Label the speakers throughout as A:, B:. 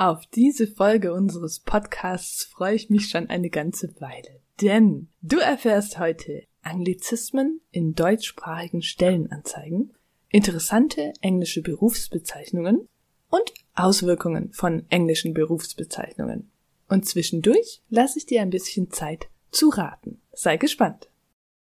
A: Auf diese Folge unseres Podcasts freue ich mich schon eine ganze Weile. Denn du erfährst heute Anglizismen in deutschsprachigen Stellenanzeigen, interessante englische Berufsbezeichnungen und Auswirkungen von englischen Berufsbezeichnungen. Und zwischendurch lasse ich dir ein bisschen Zeit zu raten. Sei gespannt.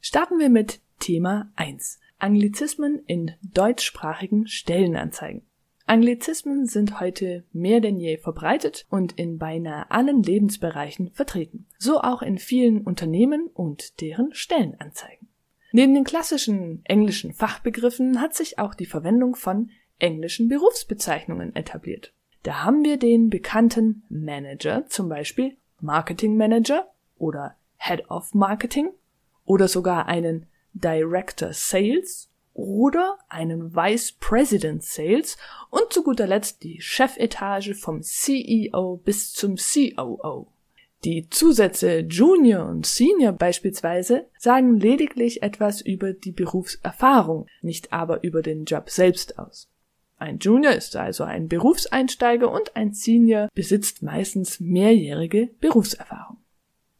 A: Starten wir mit Thema 1. Anglizismen in deutschsprachigen Stellenanzeigen. Anglizismen sind heute mehr denn je verbreitet und in beinahe allen Lebensbereichen vertreten, so auch in vielen Unternehmen und deren Stellenanzeigen. Neben den klassischen englischen Fachbegriffen hat sich auch die Verwendung von englischen Berufsbezeichnungen etabliert. Da haben wir den bekannten Manager, zum Beispiel Marketing Manager oder Head of Marketing oder sogar einen Director Sales oder einen Vice President Sales und zu guter Letzt die Chefetage vom CEO bis zum COO. Die Zusätze Junior und Senior beispielsweise sagen lediglich etwas über die Berufserfahrung, nicht aber über den Job selbst aus. Ein Junior ist also ein Berufseinsteiger und ein Senior besitzt meistens mehrjährige Berufserfahrung.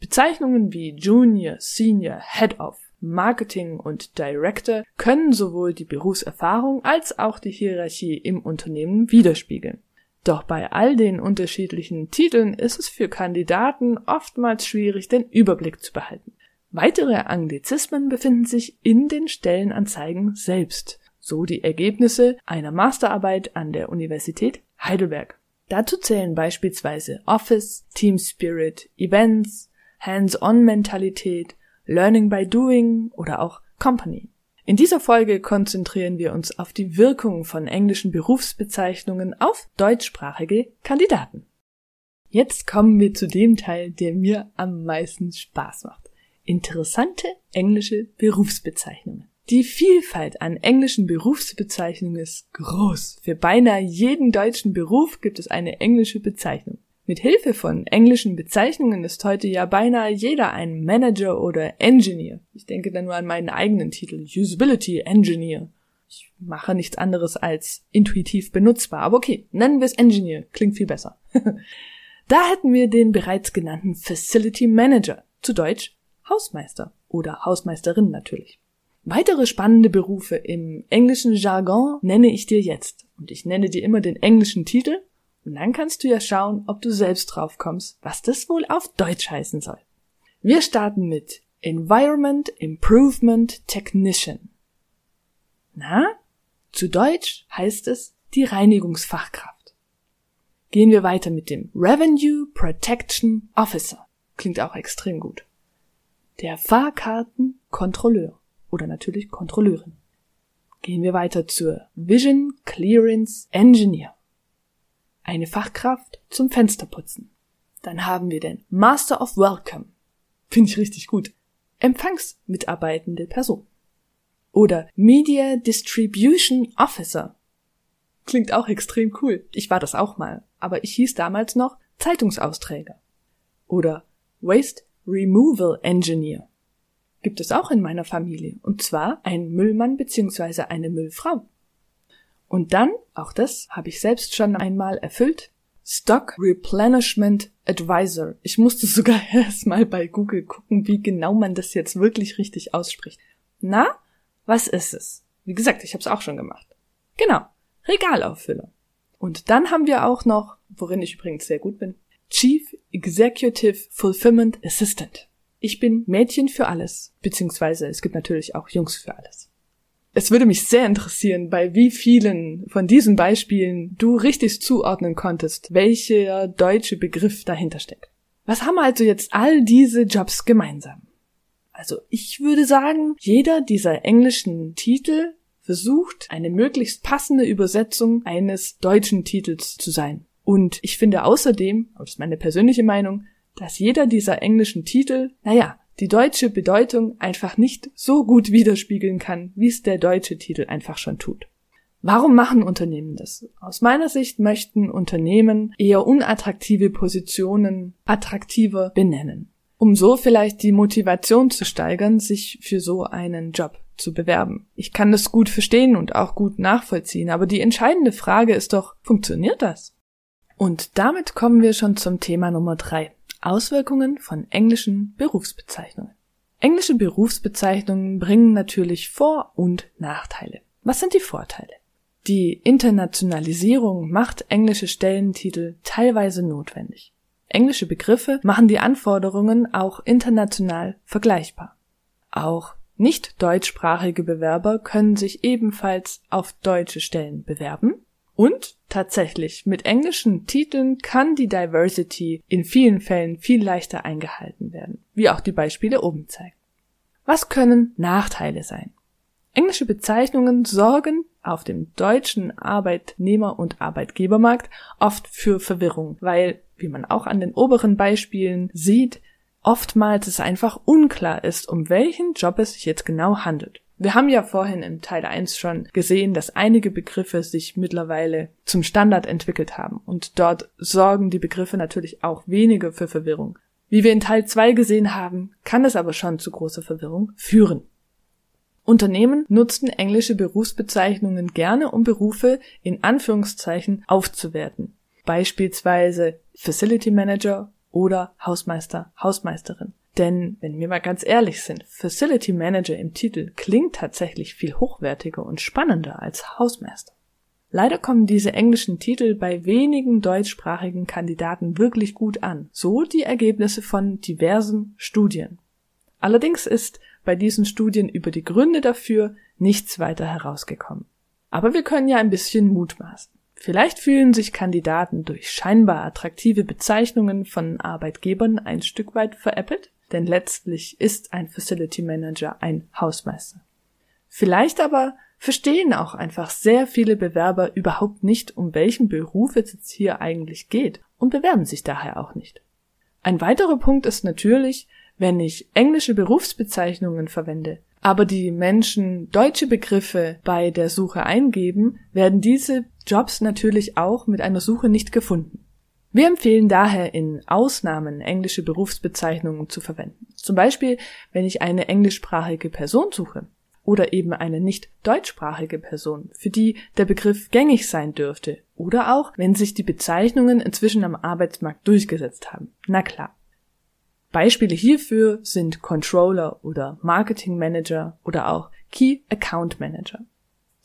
A: Bezeichnungen wie Junior, Senior, Head of Marketing und Director können sowohl die Berufserfahrung als auch die Hierarchie im Unternehmen widerspiegeln. Doch bei all den unterschiedlichen Titeln ist es für Kandidaten oftmals schwierig, den Überblick zu behalten. Weitere Anglizismen befinden sich in den Stellenanzeigen selbst, so die Ergebnisse einer Masterarbeit an der Universität Heidelberg. Dazu zählen beispielsweise Office, Team Spirit, Events, Hands-on-Mentalität, Learning by Doing oder auch Company. In dieser Folge konzentrieren wir uns auf die Wirkung von englischen Berufsbezeichnungen auf deutschsprachige Kandidaten. Jetzt kommen wir zu dem Teil, der mir am meisten Spaß macht. Interessante englische Berufsbezeichnungen. Die Vielfalt an englischen Berufsbezeichnungen ist groß. Für beinahe jeden deutschen Beruf gibt es eine englische Bezeichnung. Mit Hilfe von englischen Bezeichnungen ist heute ja beinahe jeder ein Manager oder Engineer. Ich denke da nur an meinen eigenen Titel, Usability Engineer. Ich mache nichts anderes als intuitiv benutzbar, aber okay, nennen wir es Engineer, klingt viel besser. da hätten wir den bereits genannten Facility Manager, zu Deutsch Hausmeister oder Hausmeisterin natürlich. Weitere spannende Berufe im englischen Jargon nenne ich dir jetzt und ich nenne dir immer den englischen Titel und dann kannst du ja schauen, ob du selbst drauf kommst, was das wohl auf Deutsch heißen soll. Wir starten mit Environment Improvement Technician. Na? Zu Deutsch heißt es die Reinigungsfachkraft. Gehen wir weiter mit dem Revenue Protection Officer. Klingt auch extrem gut. Der Fahrkartenkontrolleur oder natürlich Kontrolleurin. Gehen wir weiter zur Vision Clearance Engineer eine Fachkraft zum Fensterputzen. Dann haben wir den Master of Welcome. Finde ich richtig gut. Empfangsmitarbeitende Person. Oder Media Distribution Officer. Klingt auch extrem cool. Ich war das auch mal, aber ich hieß damals noch Zeitungsausträger. Oder Waste Removal Engineer. Gibt es auch in meiner Familie, und zwar ein Müllmann bzw. eine Müllfrau. Und dann, auch das habe ich selbst schon einmal erfüllt, Stock Replenishment Advisor. Ich musste sogar erstmal bei Google gucken, wie genau man das jetzt wirklich richtig ausspricht. Na, was ist es? Wie gesagt, ich habe es auch schon gemacht. Genau, Regalauffüller. Und dann haben wir auch noch, worin ich übrigens sehr gut bin, Chief Executive Fulfillment Assistant. Ich bin Mädchen für alles, beziehungsweise es gibt natürlich auch Jungs für alles. Es würde mich sehr interessieren, bei wie vielen von diesen Beispielen du richtig zuordnen konntest, welcher deutsche Begriff dahinter steckt. Was haben also jetzt all diese Jobs gemeinsam? Also ich würde sagen, jeder dieser englischen Titel versucht, eine möglichst passende Übersetzung eines deutschen Titels zu sein. Und ich finde außerdem, das ist meine persönliche Meinung, dass jeder dieser englischen Titel, naja, die deutsche Bedeutung einfach nicht so gut widerspiegeln kann, wie es der deutsche Titel einfach schon tut. Warum machen Unternehmen das? Aus meiner Sicht möchten Unternehmen eher unattraktive Positionen attraktiver benennen, um so vielleicht die Motivation zu steigern, sich für so einen Job zu bewerben. Ich kann das gut verstehen und auch gut nachvollziehen, aber die entscheidende Frage ist doch, funktioniert das? Und damit kommen wir schon zum Thema Nummer drei. Auswirkungen von englischen Berufsbezeichnungen. Englische Berufsbezeichnungen bringen natürlich Vor- und Nachteile. Was sind die Vorteile? Die Internationalisierung macht englische Stellentitel teilweise notwendig. Englische Begriffe machen die Anforderungen auch international vergleichbar. Auch nicht deutschsprachige Bewerber können sich ebenfalls auf deutsche Stellen bewerben. Und tatsächlich, mit englischen Titeln kann die Diversity in vielen Fällen viel leichter eingehalten werden, wie auch die Beispiele oben zeigen. Was können Nachteile sein? Englische Bezeichnungen sorgen auf dem deutschen Arbeitnehmer- und Arbeitgebermarkt oft für Verwirrung, weil, wie man auch an den oberen Beispielen sieht, oftmals es einfach unklar ist, um welchen Job es sich jetzt genau handelt. Wir haben ja vorhin in Teil 1 schon gesehen, dass einige Begriffe sich mittlerweile zum Standard entwickelt haben und dort sorgen die Begriffe natürlich auch weniger für Verwirrung. Wie wir in Teil 2 gesehen haben, kann es aber schon zu großer Verwirrung führen. Unternehmen nutzten englische Berufsbezeichnungen gerne, um Berufe in Anführungszeichen aufzuwerten. Beispielsweise Facility Manager oder Hausmeister, Hausmeisterin. Denn, wenn wir mal ganz ehrlich sind, Facility Manager im Titel klingt tatsächlich viel hochwertiger und spannender als Hausmeister. Leider kommen diese englischen Titel bei wenigen deutschsprachigen Kandidaten wirklich gut an. So die Ergebnisse von diversen Studien. Allerdings ist bei diesen Studien über die Gründe dafür nichts weiter herausgekommen. Aber wir können ja ein bisschen mutmaßen. Vielleicht fühlen sich Kandidaten durch scheinbar attraktive Bezeichnungen von Arbeitgebern ein Stück weit veräppelt, denn letztlich ist ein Facility Manager ein Hausmeister. Vielleicht aber verstehen auch einfach sehr viele Bewerber überhaupt nicht, um welchen Beruf es jetzt hier eigentlich geht und bewerben sich daher auch nicht. Ein weiterer Punkt ist natürlich, wenn ich englische Berufsbezeichnungen verwende, aber die Menschen deutsche Begriffe bei der Suche eingeben, werden diese Jobs natürlich auch mit einer Suche nicht gefunden. Wir empfehlen daher in Ausnahmen englische Berufsbezeichnungen zu verwenden. Zum Beispiel, wenn ich eine englischsprachige Person suche oder eben eine nicht deutschsprachige Person, für die der Begriff gängig sein dürfte, oder auch, wenn sich die Bezeichnungen inzwischen am Arbeitsmarkt durchgesetzt haben. Na klar. Beispiele hierfür sind Controller oder Marketing Manager oder auch Key Account Manager.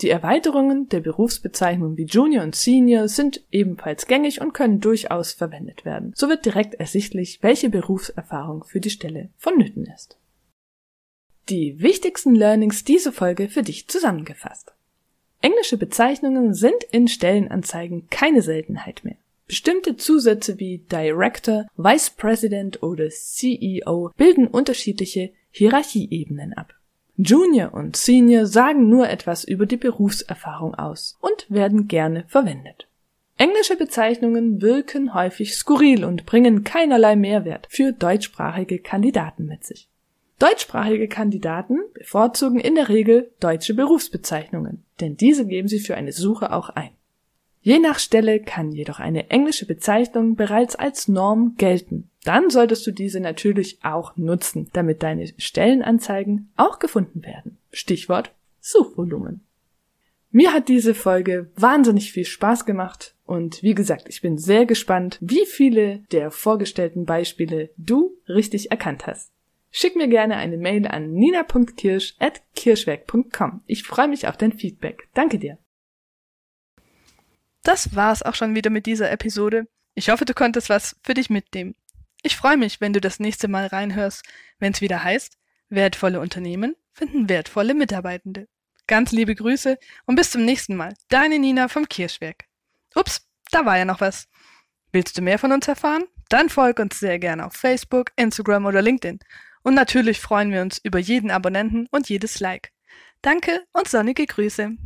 A: Die Erweiterungen der Berufsbezeichnungen wie Junior und Senior sind ebenfalls gängig und können durchaus verwendet werden. So wird direkt ersichtlich, welche Berufserfahrung für die Stelle vonnöten ist. Die wichtigsten Learnings dieser Folge für dich zusammengefasst. Englische Bezeichnungen sind in Stellenanzeigen keine Seltenheit mehr. Bestimmte Zusätze wie Director, Vice President oder CEO bilden unterschiedliche Hierarchieebenen ab. Junior und Senior sagen nur etwas über die Berufserfahrung aus und werden gerne verwendet. Englische Bezeichnungen wirken häufig skurril und bringen keinerlei Mehrwert für deutschsprachige Kandidaten mit sich. Deutschsprachige Kandidaten bevorzugen in der Regel deutsche Berufsbezeichnungen, denn diese geben sie für eine Suche auch ein. Je nach Stelle kann jedoch eine englische Bezeichnung bereits als Norm gelten. Dann solltest du diese natürlich auch nutzen, damit deine Stellenanzeigen auch gefunden werden. Stichwort Suchvolumen. Mir hat diese Folge wahnsinnig viel Spaß gemacht und wie gesagt, ich bin sehr gespannt, wie viele der vorgestellten Beispiele du richtig erkannt hast. Schick mir gerne eine Mail an nina.kirsch.kirschwerk.com. Ich freue mich auf dein Feedback. Danke dir. Das war's auch schon wieder mit dieser Episode. Ich hoffe, du konntest was für dich mitnehmen. Ich freue mich, wenn du das nächste Mal reinhörst, wenn es wieder heißt, wertvolle Unternehmen finden wertvolle Mitarbeitende. Ganz liebe Grüße und bis zum nächsten Mal. Deine Nina vom Kirschwerk. Ups, da war ja noch was. Willst du mehr von uns erfahren? Dann folg uns sehr gerne auf Facebook, Instagram oder LinkedIn. Und natürlich freuen wir uns über jeden Abonnenten und jedes Like. Danke und sonnige Grüße.